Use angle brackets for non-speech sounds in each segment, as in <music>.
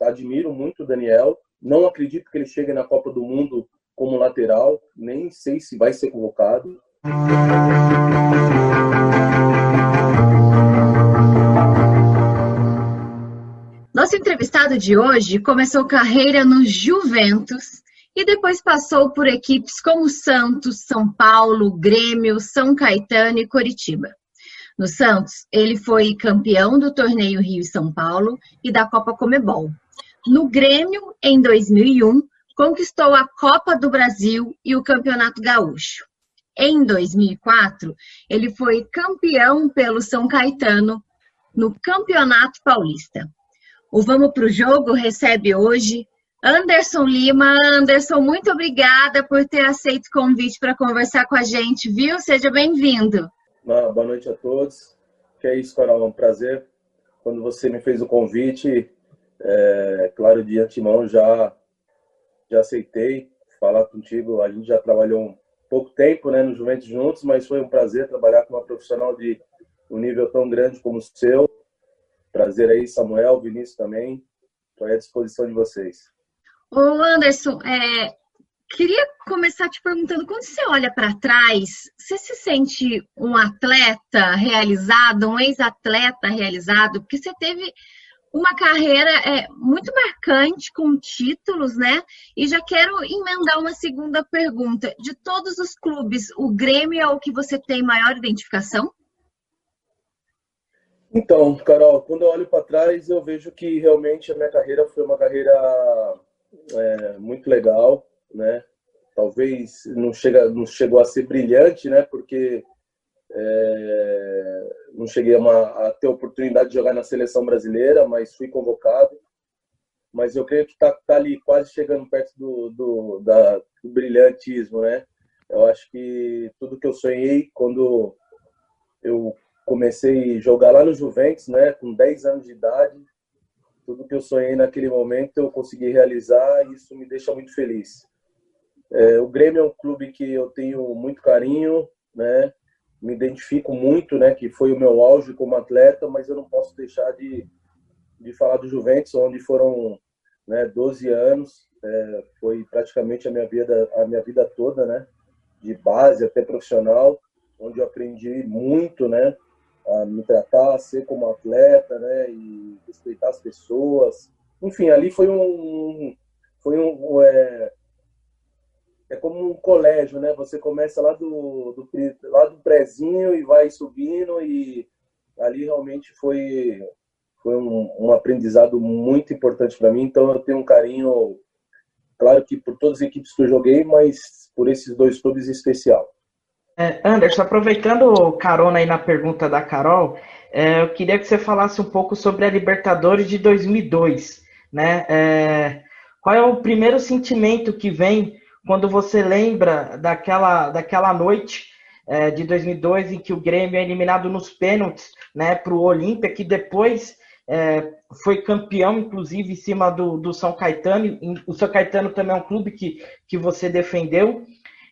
admiro muito o Daniel. Não acredito que ele chegue na Copa do Mundo como lateral. Nem sei se vai ser convocado. Nosso entrevistado de hoje começou carreira no Juventus e depois passou por equipes como Santos, São Paulo, Grêmio, São Caetano e Coritiba. No Santos, ele foi campeão do torneio Rio e São Paulo e da Copa Comebol. No Grêmio, em 2001, conquistou a Copa do Brasil e o Campeonato Gaúcho. Em 2004, ele foi campeão pelo São Caetano no Campeonato Paulista. O Vamos para o Jogo recebe hoje Anderson Lima. Anderson, muito obrigada por ter aceito o convite para conversar com a gente, viu? Seja bem-vindo. Boa noite a todos. Que é isso, Carol, é um prazer. Quando você me fez o convite, é, claro, de antemão já, já aceitei falar contigo. A gente já trabalhou um pouco tempo né, no Juventus juntos, mas foi um prazer trabalhar com uma profissional de um nível tão grande como o seu. Prazer aí, Samuel, Vinícius também. Estou à disposição de vocês. Ô Anderson, é, Queria começar te perguntando, quando você olha para trás, você se sente um atleta realizado, um ex-atleta realizado? Porque você teve uma carreira é, muito marcante, com títulos, né? E já quero emendar uma segunda pergunta. De todos os clubes, o Grêmio é o que você tem maior identificação? Então, Carol, quando eu olho para trás, eu vejo que realmente a minha carreira foi uma carreira é, muito legal né? Talvez não, chega, não chegou a ser brilhante, né? Porque é, não cheguei a, uma, a, ter oportunidade de jogar na seleção brasileira, mas fui convocado. Mas eu creio que está tá ali quase chegando perto do, do, da, do brilhantismo, né? Eu acho que tudo que eu sonhei quando eu comecei a jogar lá no Juventus, né, com 10 anos de idade, tudo que eu sonhei naquele momento eu consegui realizar e isso me deixa muito feliz. É, o Grêmio é um clube que eu tenho muito carinho, né? Me identifico muito, né? Que foi o meu auge como atleta, mas eu não posso deixar de, de falar do Juventus, onde foram né, 12 anos, é, foi praticamente a minha vida a minha vida toda, né? De base até profissional, onde eu aprendi muito, né? A me tratar, a ser como atleta, né? E respeitar as pessoas. Enfim, ali foi um foi um, é, é como um colégio, né? Você começa lá do, do, lá do prézinho e vai subindo e ali realmente foi foi um, um aprendizado muito importante para mim. Então eu tenho um carinho, claro que por todas as equipes que eu joguei, mas por esses dois clubes em especial. É, Anderson, aproveitando carona aí na pergunta da Carol, é, eu queria que você falasse um pouco sobre a Libertadores de 2002, né? É, qual é o primeiro sentimento que vem quando você lembra daquela, daquela noite é, de 2002 em que o Grêmio é eliminado nos pênaltis né, para o Olímpia, que depois é, foi campeão, inclusive, em cima do, do São Caetano. O São Caetano também é um clube que, que você defendeu.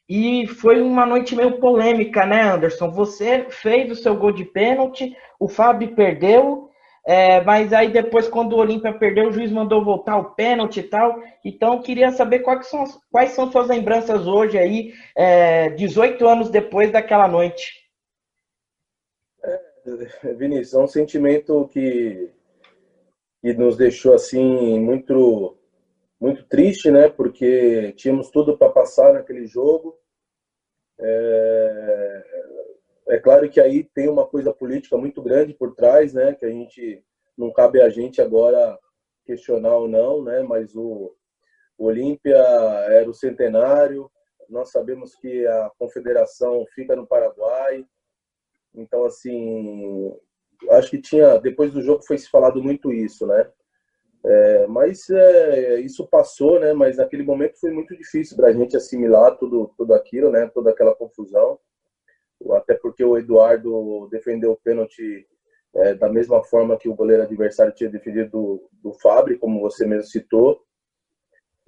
E foi uma noite meio polêmica, né, Anderson? Você fez o seu gol de pênalti, o Fábio perdeu, é, mas aí depois, quando o Olímpia perdeu, o juiz mandou voltar o pênalti e tal. Então, queria saber quais são, quais são suas lembranças hoje aí, é, 18 anos depois daquela noite. É, Vinícius, é um sentimento que, que nos deixou assim muito muito triste, né? Porque tínhamos tudo para passar naquele jogo. É, é claro que aí tem uma coisa política muito grande por trás, né? Que a gente não cabe a gente agora questionar ou não, né? Mas o, o Olímpia era o centenário. Nós sabemos que a confederação fica no Paraguai. Então, assim, acho que tinha depois do jogo foi se falado muito isso, né? É, mas é, isso passou, né? Mas naquele momento foi muito difícil para a gente assimilar tudo, tudo aquilo, né? Toda aquela confusão até porque o Eduardo defendeu o pênalti é, da mesma forma que o goleiro adversário tinha defendido do, do Fábio, como você mesmo citou.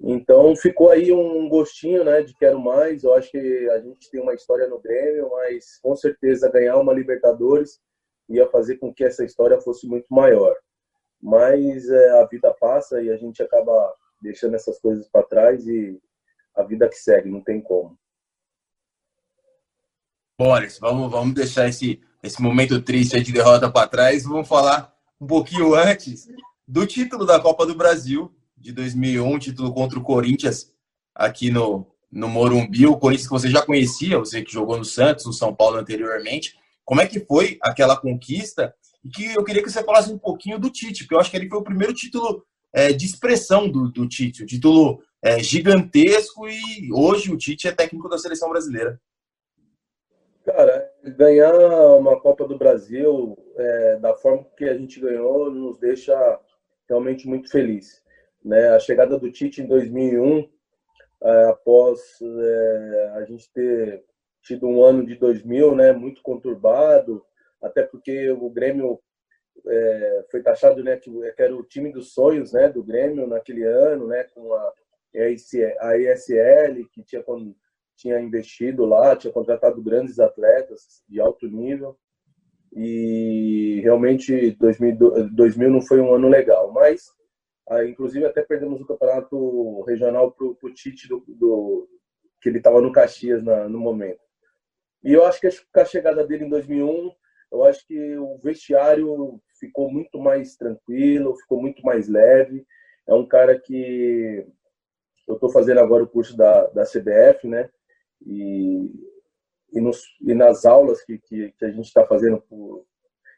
Então ficou aí um gostinho, né, de quero mais. Eu acho que a gente tem uma história no Grêmio, mas com certeza ganhar uma Libertadores ia fazer com que essa história fosse muito maior. mas é, a vida passa e a gente acaba deixando essas coisas para trás e a vida que segue, não tem como. Boris, vamos, vamos deixar esse, esse momento triste de derrota para trás. Vamos falar um pouquinho antes do título da Copa do Brasil de 2001, título contra o Corinthians aqui no, no Morumbi. O Corinthians que você já conhecia, você que jogou no Santos, no São Paulo anteriormente. Como é que foi aquela conquista? E que eu queria que você falasse um pouquinho do Tite, porque eu acho que ele foi o primeiro título é, de expressão do, do Tite, o título é, gigantesco e hoje o Tite é técnico da seleção brasileira. Cara, ganhar uma Copa do Brasil é, da forma que a gente ganhou nos deixa realmente muito feliz. Né? A chegada do Tite em 2001, é, após é, a gente ter tido um ano de 2000 né, muito conturbado, até porque o Grêmio é, foi taxado né, que, era o time dos sonhos né, do Grêmio naquele ano, né, com a, a que tinha, tinha investido lá, tinha contratado grandes atletas de alto nível. E realmente 2000, 2000 não foi um ano legal, mas ah, inclusive até perdemos o campeonato regional para o Tite do, do, que ele estava no Caxias na, no momento. E eu acho que a chegada dele em 2001 eu acho que o vestiário ficou muito mais tranquilo, ficou muito mais leve. É um cara que eu estou fazendo agora o curso da, da CBF, né? E, e, nos, e nas aulas que, que, que a gente está fazendo por,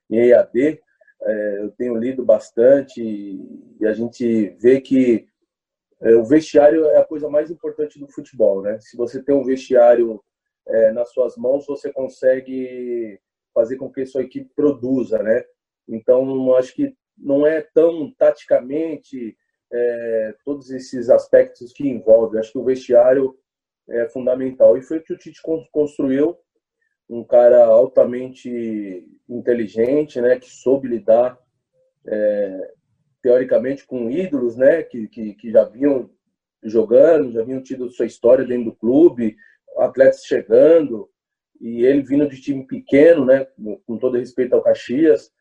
em EAD, é, eu tenho lido bastante e, e a gente vê que é, o vestiário é a coisa mais importante do futebol, né? Se você tem um vestiário é, nas suas mãos, você consegue fazer com que sua equipe produza, né? Então, acho que não é tão taticamente é, todos esses aspectos que envolve. Acho que o vestiário é fundamental. E foi o que o Tite construiu, um cara altamente inteligente, né? Que soube lidar, é, teoricamente, com ídolos, né? Que, que, que já vinham jogando, já vinham tido sua história dentro do clube, atletas chegando, e ele vindo de time pequeno, né, com todo respeito ao Caxias,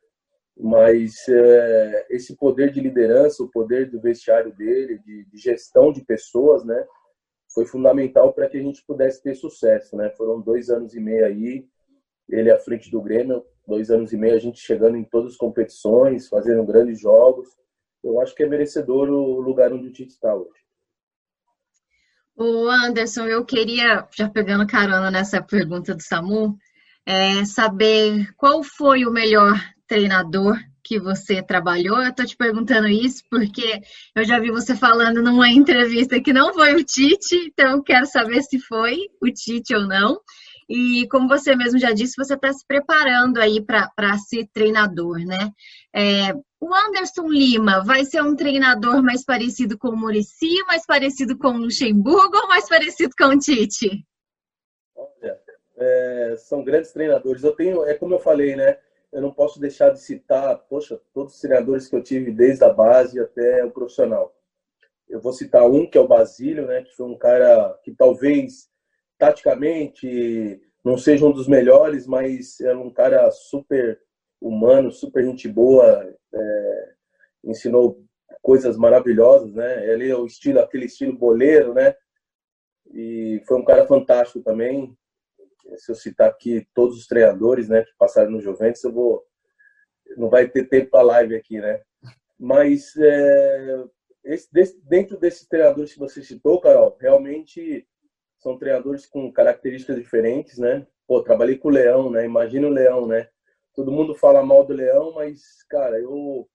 mas é, esse poder de liderança, o poder do vestiário dele, de, de gestão de pessoas, né, foi fundamental para que a gente pudesse ter sucesso, né? Foram dois anos e meio aí, ele à frente do Grêmio, dois anos e meio a gente chegando em todas as competições, fazendo grandes jogos. Eu acho que é merecedor o lugar onde o Tite está hoje. O Anderson, eu queria, já pegando carona nessa pergunta do Samu, é, saber qual foi o melhor treinador que você trabalhou. Eu estou te perguntando isso porque eu já vi você falando numa entrevista que não foi o Tite, então quero saber se foi o Tite ou não. E como você mesmo já disse, você está se preparando aí para ser treinador, né? É, o Anderson Lima vai ser um treinador mais parecido com o Murici, mais parecido com o Luxemburgo ou mais parecido com o Tite? Olha, é, são grandes treinadores. Eu tenho, é como eu falei, né? Eu não posso deixar de citar, poxa, todos os treinadores que eu tive desde a base até o profissional. Eu vou citar um que é o Basílio, né? Que foi um cara que talvez taticamente não seja um dos melhores, mas é um cara super humano, super gente boa, é, ensinou coisas maravilhosas, né? Ele é o estilo, aquele estilo boleiro, né? E foi um cara fantástico também. Se eu citar aqui todos os treinadores, né, que passaram no Juventus, eu vou não vai ter tempo para live aqui, né? Mas é, esse, desse, dentro desses treinadores que você citou, Carol, realmente são treinadores com características diferentes, né? Pô, trabalhei com o Leão, né? Imagina o Leão, né? Todo mundo fala mal do Leão, mas, cara, eu,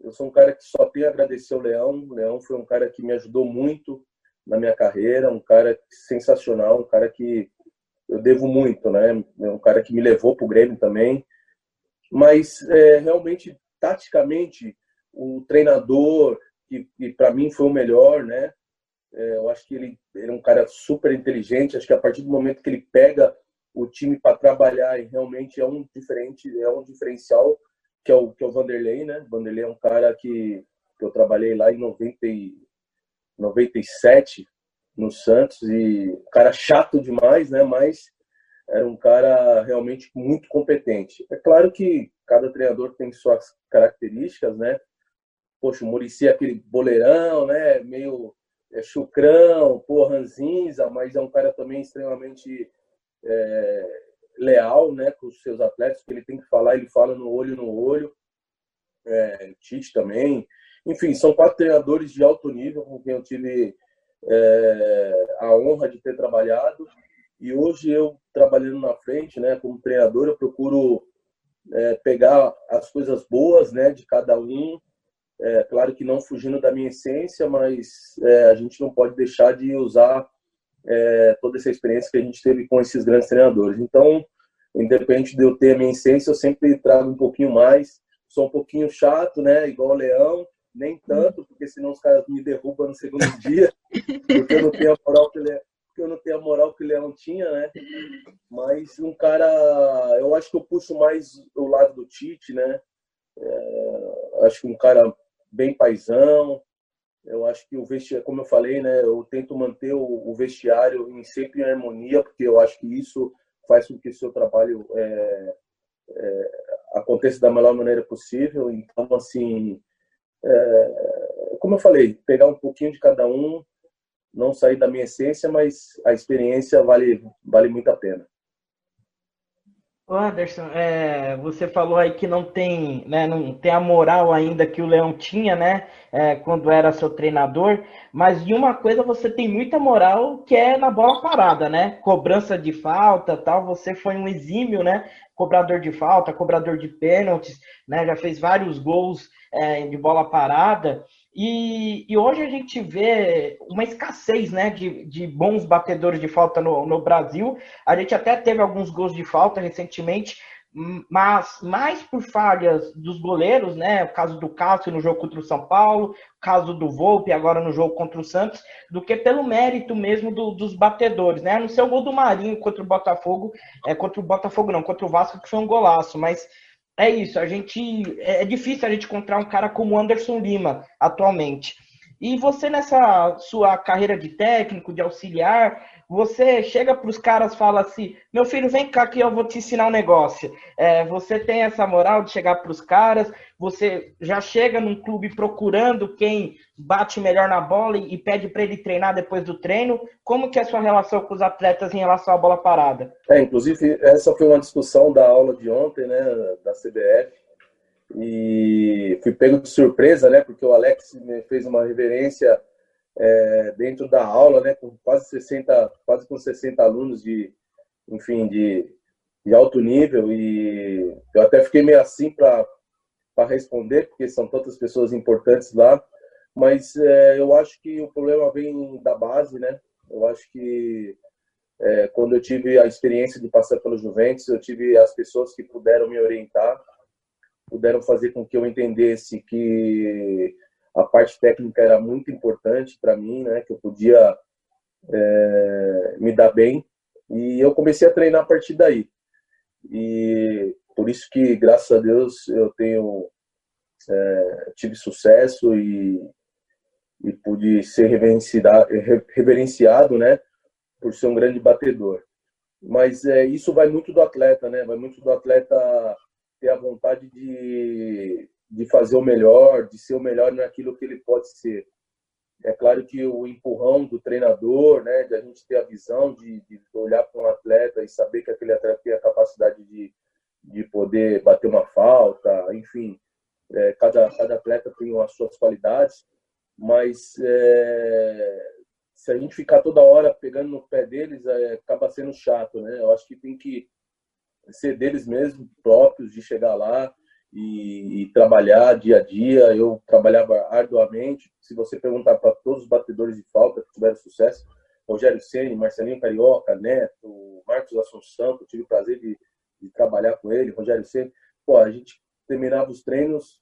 eu sou um cara que só tenho a agradecer ao Leão. O Leão foi um cara que me ajudou muito na minha carreira, um cara sensacional, um cara que eu devo muito, né? É um cara que me levou para o Grêmio também. Mas, é, realmente, taticamente, o treinador, que, que para mim foi o melhor, né? É, eu acho que ele, ele é um cara super inteligente. Acho que a partir do momento que ele pega o time para trabalhar e realmente é um diferente, é um diferencial que é o que é o Vanderlei, né? Vanderlei é um cara que, que eu trabalhei lá em 90 e, 97 no Santos e cara chato demais, né? Mas era um cara realmente muito competente. É claro que cada treinador tem suas características, né? poxa, o Murici é aquele boleirão, né? Meio é, chucrão, pô, ranzinza, mas é um cara também extremamente é, leal, né, com os seus atletas, que ele tem que falar, ele fala no olho no olho. É, Tite também. Enfim, são quatro treinadores de alto nível com quem eu tive é, a honra de ter trabalhado. E hoje eu trabalhando na frente, né, como treinador, eu procuro é, pegar as coisas boas, né, de cada um. É, claro que não fugindo da minha essência, mas é, a gente não pode deixar de usar é, toda essa experiência que a gente teve com esses grandes treinadores. Então, independente de eu ter a minha essência, eu sempre trago um pouquinho mais. Sou um pouquinho chato, né, igual o Leão, nem tanto, porque senão os caras me derrubam no segundo <laughs> dia, porque eu não tenho a moral que ele, eu não tenho a moral que o Leão tinha, né? Mas um cara, eu acho que eu puxo mais o lado do Tite, né? É, acho que um cara bem paisão. Eu acho que o vestiário, como eu falei, né? Eu tento manter o, o vestiário em sempre em harmonia, porque eu acho que isso faz com que o seu trabalho é, é, aconteça da melhor maneira possível. Então, assim, é, como eu falei, pegar um pouquinho de cada um, não sair da minha essência, mas a experiência vale, vale muito a pena. Anderson, é, você falou aí que não tem, né, não tem a moral ainda que o Leão tinha, né, é, quando era seu treinador, mas de uma coisa você tem muita moral que é na bola parada, né, cobrança de falta, tal. Você foi um exímio, né, cobrador de falta, cobrador de pênaltis, né, já fez vários gols é, de bola parada. E, e, hoje a gente vê uma escassez né, de, de bons batedores de falta no, no Brasil. A gente até teve alguns gols de falta recentemente, mas mais por falhas dos goleiros, né? O caso do Cássio no jogo contra o São Paulo, o caso do Volpe agora no jogo contra o Santos, do que pelo mérito mesmo do, dos batedores, né? No seu gol do Marinho contra o Botafogo, é, contra o Botafogo não, contra o Vasco, que foi um golaço, mas é isso, a gente é, é difícil a gente encontrar um cara como Anderson Lima atualmente. E você nessa sua carreira de técnico, de auxiliar, você chega para os caras e fala assim: meu filho, vem cá que eu vou te ensinar um negócio. É, você tem essa moral de chegar para os caras, você já chega num clube procurando quem bate melhor na bola e, pede para ele treinar depois do treino. Como que é a sua relação com os atletas em relação à bola parada? É, inclusive, essa foi uma discussão da aula de ontem, né, da CBF. E fui pego de surpresa, né, porque o Alex me fez uma reverência é, dentro da aula, né, com quase 60, quase com 60 alunos de, enfim, de, de alto nível. E eu até fiquei meio assim para para responder, porque são tantas pessoas importantes lá, mas é, eu acho que o problema vem da base, né? Eu acho que é, quando eu tive a experiência de passar pelo Juventus, eu tive as pessoas que puderam me orientar, puderam fazer com que eu entendesse que a parte técnica era muito importante para mim, né? Que eu podia é, me dar bem e eu comecei a treinar a partir daí. E por isso que graças a Deus eu tenho é, tive sucesso e, e pude ser reverenciado, reverenciado, né? Por ser um grande batedor. Mas é, isso vai muito do atleta, né? Vai muito do atleta ter a vontade de de fazer o melhor, de ser o melhor naquilo que ele pode ser. É claro que o empurrão do treinador, né, de a gente ter a visão de, de olhar para um atleta e saber que aquele atleta tem a capacidade de, de poder bater uma falta, enfim, é, cada, cada atleta tem as suas qualidades, mas é, se a gente ficar toda hora pegando no pé deles, é, acaba sendo chato, né? Eu acho que tem que ser deles mesmos próprios, de chegar lá, e, e, trabalhar dia a dia. Eu trabalhava arduamente. Se você perguntar para todos os batedores de falta que tiveram sucesso, Rogério Ceni, Marcelinho Carioca, Neto, Marcos Assunção, que eu tive o prazer de, de trabalhar com ele, Rogério Ceni, pô, a gente terminava os treinos,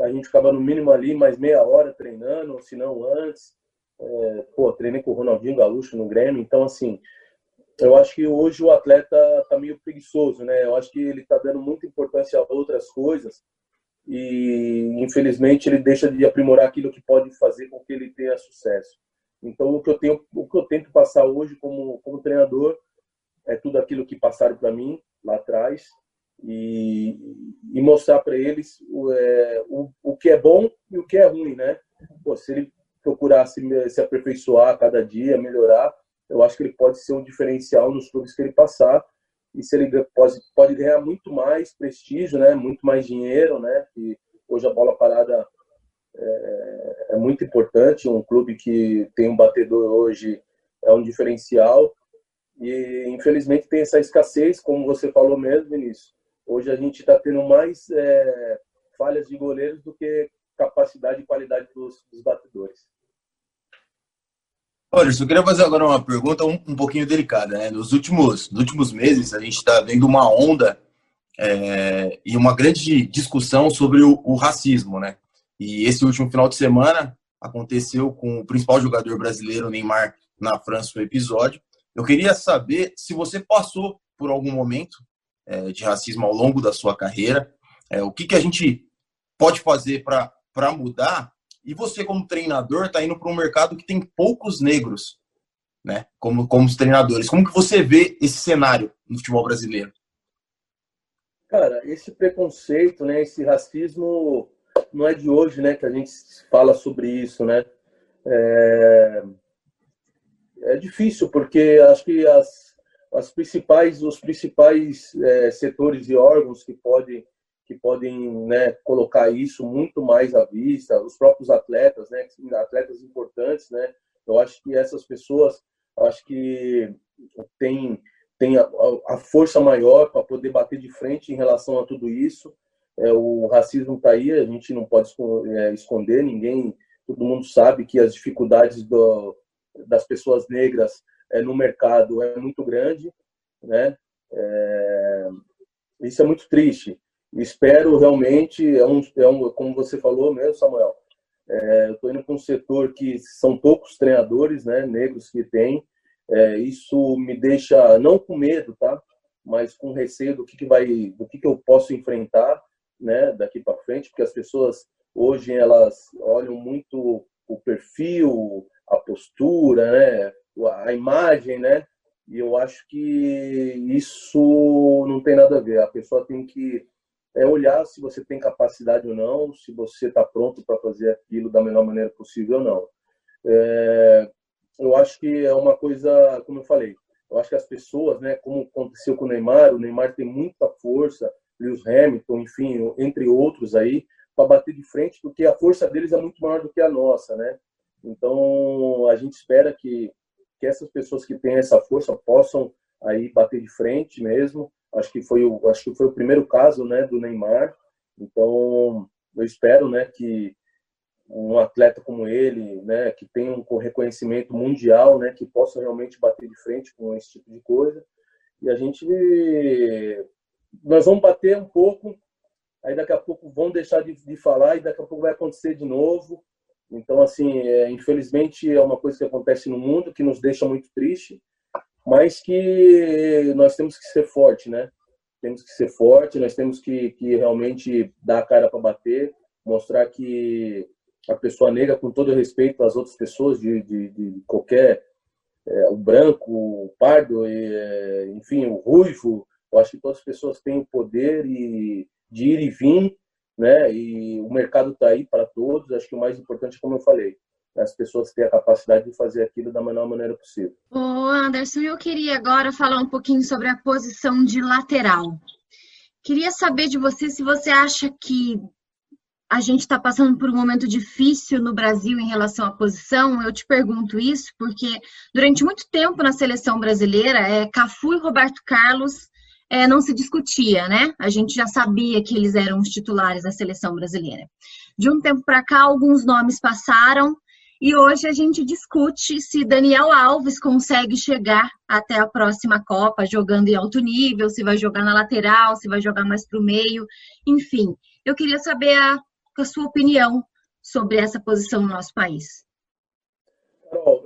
a gente ficava no mínimo ali mais meia hora treinando, se não antes. É, pô, treinei com o Ronaldinho Gaúcho no Grêmio, então assim, eu acho que hoje o atleta está meio preguiçoso, né? Eu acho que ele está dando muita importância a outras coisas e, infelizmente, ele deixa de aprimorar aquilo que pode fazer com que ele tenha sucesso. Então, o que eu tenho, o que eu tento passar hoje como, como treinador é tudo aquilo que passaram para mim lá atrás e, e mostrar para eles o, é, o, o que é bom e o que é ruim, né? Pô, se ele procurar se, se aperfeiçoar cada dia, melhorar, eu acho que ele pode ser um diferencial nos clubes que ele passar e se ele pode, pode ganhar muito mais prestígio, né? Muito mais dinheiro, né? E hoje a bola parada é, é muito importante. Um clube que tem um batedor hoje é um diferencial e infelizmente tem essa escassez, como você falou mesmo, Vinícius. Hoje a gente está tendo mais é, falhas de goleiros do que capacidade e qualidade dos, dos batedores. Olha, eu queria fazer agora uma pergunta um, um pouquinho delicada. Né? Nos, últimos, nos últimos meses, a gente está vendo uma onda é, e uma grande discussão sobre o, o, racismo. Né? E esse último final de semana aconteceu com o principal jogador brasileiro, Neymar, na França, o episódio. Eu queria saber se você passou por algum momento é, de racismo ao longo da sua carreira, é, o que, que a gente pode fazer para mudar. E você, como treinador, está indo para um mercado que tem poucos negros, né? Como, como os treinadores. Como que você vê esse cenário no futebol brasileiro? Cara, esse preconceito, né, esse racismo não é de hoje, né, que a gente fala sobre isso, né? É, é difícil porque acho que as as principais, os principais é, setores e órgãos que podem que podem né, colocar isso muito mais à vista, os próprios atletas, né, atletas importantes, né, eu acho que essas pessoas, acho que tem tem a, a força maior para poder bater de frente em relação a tudo isso. É, o racismo está aí, a gente não pode é, esconder, ninguém, todo mundo sabe que as dificuldades do, das pessoas negras é, no mercado é muito grande, né? É, isso é muito triste. Espero realmente, é um, é um, como você falou mesmo, Samuel, é, eu estou indo para um setor que são poucos treinadores, né, negros que tem. É, isso me deixa não com medo, tá? Mas com receio do que, que vai, do que, que eu posso enfrentar, né, daqui para frente, porque as pessoas hoje elas olham muito o perfil, a postura, né, a imagem, né? E eu acho que isso não tem nada a ver. A pessoa tem que é, olhar se você tem capacidade ou não, se você está pronto para fazer aquilo da melhor maneira possível ou não. É, eu acho que é uma coisa, como eu falei, eu acho que as pessoas, né, como aconteceu com o Neymar, o Neymar tem muita força, Lewis Hamilton, enfim, entre outros aí, para bater de frente, porque a força deles é muito maior do que a nossa, né? Então, a gente espera que que essas pessoas que têm essa força possam aí bater de frente mesmo. Acho que foi o, acho que foi o primeiro caso, né, do Neymar. Então, eu espero, né, que um atleta como ele, né, que tem um reconhecimento mundial, né, que possa realmente bater de frente com esse tipo de coisa. E a gente nós vamos bater um pouco, aí daqui a pouco vão deixar de, de falar e daqui a pouco vai acontecer de novo. Então, assim, é, infelizmente é uma coisa que acontece no mundo que nos deixa muito triste, mas que nós temos que ser forte, né? Temos que ser forte, nós temos que, que realmente dar a cara para bater, mostrar que a pessoa negra, com todo respeito às outras pessoas de, de, de qualquer, é, o branco, o pardo, e, é, enfim, o ruivo, eu acho que todas as pessoas têm o poder e, de ir e vir né? E o mercado está aí para todos. Acho que o mais importante, como eu falei, é as pessoas terem a capacidade de fazer aquilo da melhor maneira possível. Ô Anderson, eu queria agora falar um pouquinho sobre a posição de lateral. Queria saber de você se você acha que a gente está passando por um momento difícil no Brasil em relação à posição. Eu te pergunto isso porque durante muito tempo na seleção brasileira, é, Cafu e Roberto Carlos é, não se discutia, né? A gente já sabia que eles eram os titulares da seleção brasileira. De um tempo para cá, alguns nomes passaram e hoje a gente discute se Daniel Alves consegue chegar até a próxima Copa jogando em alto nível, se vai jogar na lateral, se vai jogar mais para o meio, enfim. Eu queria saber a, a sua opinião sobre essa posição no nosso país.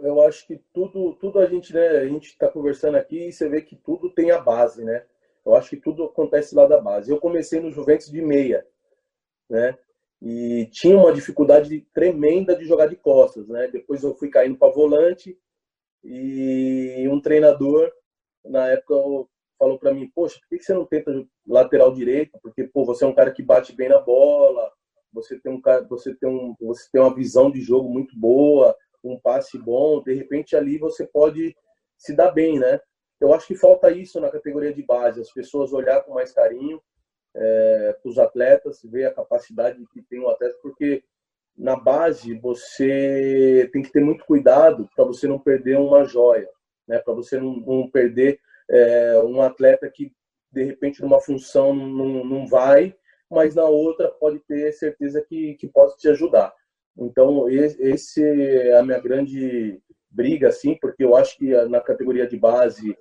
Eu acho que tudo, tudo a gente, né, a gente está conversando aqui e você vê que tudo tem a base, né? Eu acho que tudo acontece lá da base. Eu comecei no Juventus de meia, né? E tinha uma dificuldade tremenda de jogar de costas, né? Depois eu fui caindo para volante e um treinador, na época, falou para mim, poxa, por que você não tenta lateral direito? Porque, pô, você é um cara que bate bem na bola, você tem um você tem um, você tem uma visão de jogo muito boa, um passe bom, de repente ali você pode se dar bem, né? Eu acho que falta isso na categoria de base, as pessoas olhar com mais carinho é, para os atletas, ver a capacidade que tem o atleta, porque na base você tem que ter muito cuidado para você não perder uma joia, né? Para você não, não perder é, um atleta que de repente numa função não, não vai, mas na outra pode ter certeza que, que pode te ajudar. Então, esse é a minha grande briga, assim, porque eu acho que na categoria de base,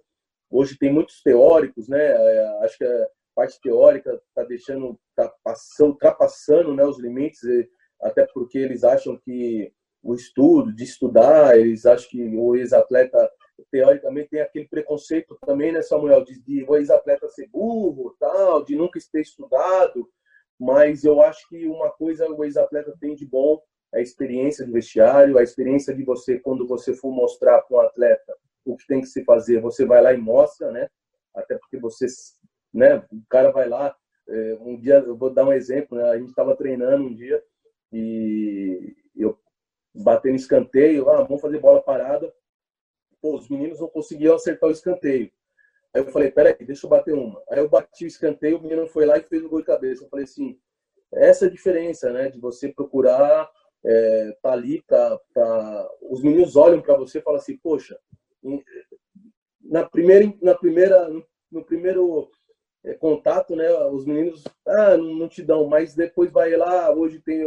hoje tem muitos teóricos, né? É, acho que a parte teórica está deixando, está passando, ultrapassando né, os limites, até porque eles acham que o estudo, de estudar, eles acham que o ex-atleta, teoricamente, tem aquele preconceito também, né, Samuel, de, de o ex-atleta ser burro, tal, de nunca ter estudado, mas eu acho que uma coisa o ex-atleta tem de bom é a experiência do vestiário, a experiência de você, quando você for mostrar para um atleta o que tem que se fazer, você vai lá e mostra, né? Até porque você, né? O cara vai lá. É, um dia, eu vou dar um exemplo, né? A gente estava treinando um dia e eu batendo escanteio, ah, vamos fazer bola parada. Pô, os meninos não conseguiam acertar o escanteio. Aí eu falei, peraí, deixa eu bater uma. Aí eu bati o escanteio, o menino foi lá e fez o gol de cabeça. Eu falei assim, essa é a diferença, né? De você procurar é, tá ali para os meninos olham para você e falam assim, poxa, na primeira na primeira no primeiro é, contato, né, os meninos ah, não, te dão, mas depois vai lá, hoje tem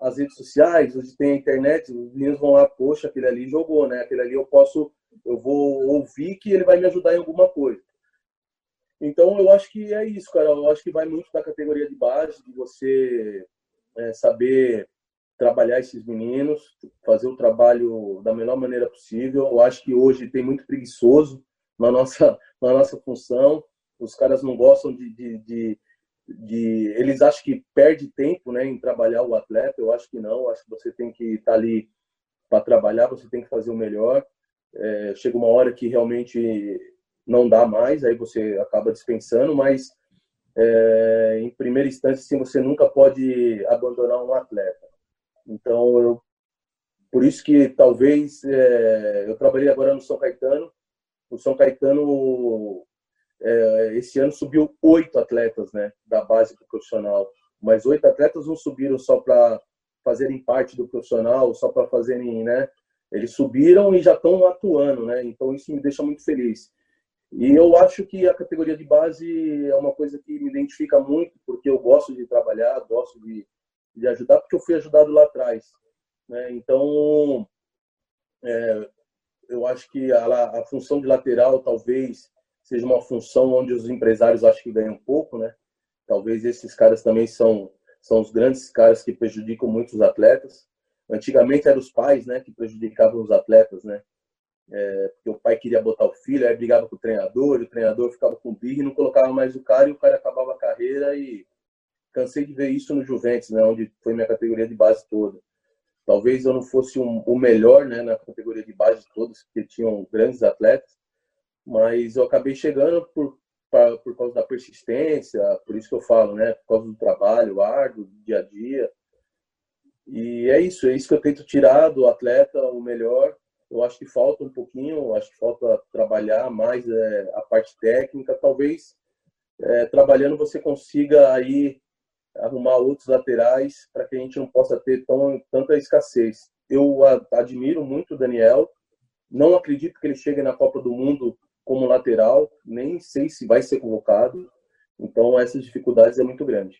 as redes sociais, hoje tem a internet, os meninos vão lá, poxa, aquele ali jogou, né? Aquele ali eu posso, eu vou ouvir que ele vai me ajudar em alguma coisa. Então eu acho que é isso, cara. Eu acho que vai muito da categoria de base, de você é, saber trabalhar esses meninos, fazer o trabalho da melhor maneira possível. Eu acho que hoje tem muito preguiçoso na nossa, na nossa função. Os caras não gostam de, de, de, de, Eles acham que perde tempo né, em trabalhar o atleta. Eu acho que não. Acho que você tem que estar ali para trabalhar, você tem que fazer o melhor. É, chega uma hora que realmente não dá mais, aí você acaba dispensando, mas é, em primeira instância, sim, você nunca pode abandonar um atleta. Então, eu, por isso que talvez é, eu trabalhei agora no São Caetano. O São Caetano é, esse ano subiu oito atletas, né, da base do profissional. Mas oito atletas não subiram só para fazerem parte do profissional, só para fazerem, né? Eles subiram e já estão atuando, né? Então isso me deixa muito feliz. E eu acho que a categoria de base é uma coisa que me identifica muito, porque eu gosto de trabalhar, gosto de de ajudar, porque eu fui ajudado lá atrás. Né? Então, é, eu acho que a, a, função de lateral talvez seja uma função onde os empresários acham que ganham pouco, né? Talvez esses caras também são, são os grandes caras que prejudicam muitos atletas. Antigamente eram os pais, né, que prejudicavam os atletas, né? É, porque o pai queria botar o filho, aí brigava com o treinador, o treinador ficava com birra e não colocava mais o cara, e o cara acabava a carreira e cansei de ver isso no Juventus, né, onde foi minha categoria de base toda. Talvez eu não fosse um, o melhor né, na categoria de base de todos, porque tinham grandes atletas, mas eu acabei chegando por, pra, por causa da persistência, por isso que eu falo, né, por causa do trabalho árduo, do dia a dia. E é isso, é isso que eu tento tirar do atleta o melhor. Eu acho que falta um pouquinho, acho que falta trabalhar mais é, a parte técnica. Talvez é, trabalhando você consiga aí arrumar outros laterais para que a gente não possa ter tão, tanta escassez. Eu admiro muito o Daniel, não acredito que ele chegue na Copa do Mundo como lateral, nem sei se vai ser convocado. Então, essas dificuldades é muito grande.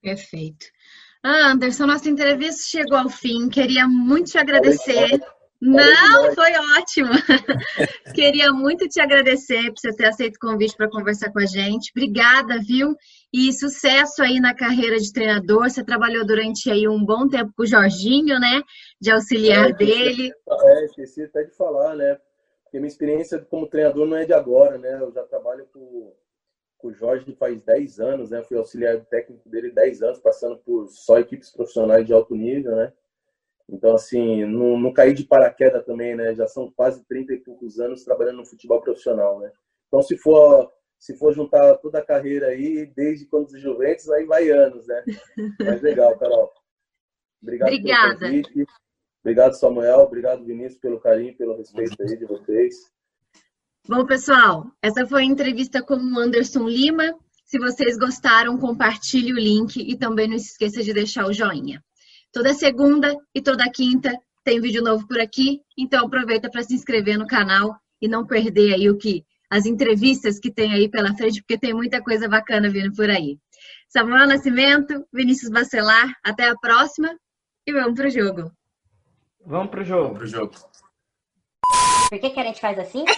Perfeito. Ah, Anderson, nossa entrevista chegou ao fim. Queria muito te agradecer. Não, foi ótimo. <laughs> Queria muito te agradecer por você ter aceito o convite para conversar com a gente. Obrigada, viu? E sucesso aí na carreira de treinador. Você trabalhou durante aí um bom tempo com o Jorginho, né? De auxiliar é, dele. É, esqueci até de falar, né? Porque minha experiência como treinador não é de agora, né? Eu já trabalho com, com o Jorge faz 10 anos, né? Fui auxiliar técnico dele 10 anos, passando por só equipes profissionais de alto nível, né? Então, assim, não, não caí de paraquedas também, né? Já são quase 30 e poucos anos trabalhando no futebol profissional, né? Então, se for se for juntar toda a carreira aí, desde quando os Juventus, aí vai anos, né? <laughs> Mas legal, Carol. Obrigado Obrigada. pelo convite. Obrigado, Samuel. Obrigado, Vinícius, pelo carinho, pelo respeito aí de vocês. Bom, pessoal, essa foi a entrevista com o Anderson Lima. Se vocês gostaram, compartilhe o link e também não se esqueça de deixar o joinha. Toda segunda e toda quinta tem vídeo novo por aqui, então aproveita para se inscrever no canal e não perder aí o que as entrevistas que tem aí pela frente, porque tem muita coisa bacana vindo por aí. Samuel Nascimento, Vinícius Bacelar, até a próxima e vamos pro jogo. Vamos pro jogo. Vamos pro jogo. Por que, que a gente faz assim? <laughs>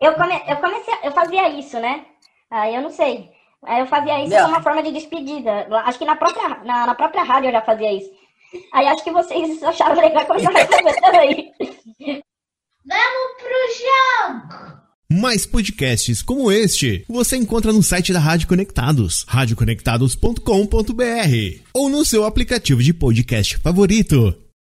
Eu, come, eu comecei, eu fazia isso, né? Aí eu não sei. Aí eu fazia isso Não. como uma forma de despedida. Acho que na própria, na, na própria rádio eu já fazia isso. Aí acho que vocês <laughs> acharam legal começar a fazer também. Mais podcasts como este você encontra no site da Rádio Conectados, radioconectados.com.br ou no seu aplicativo de podcast favorito.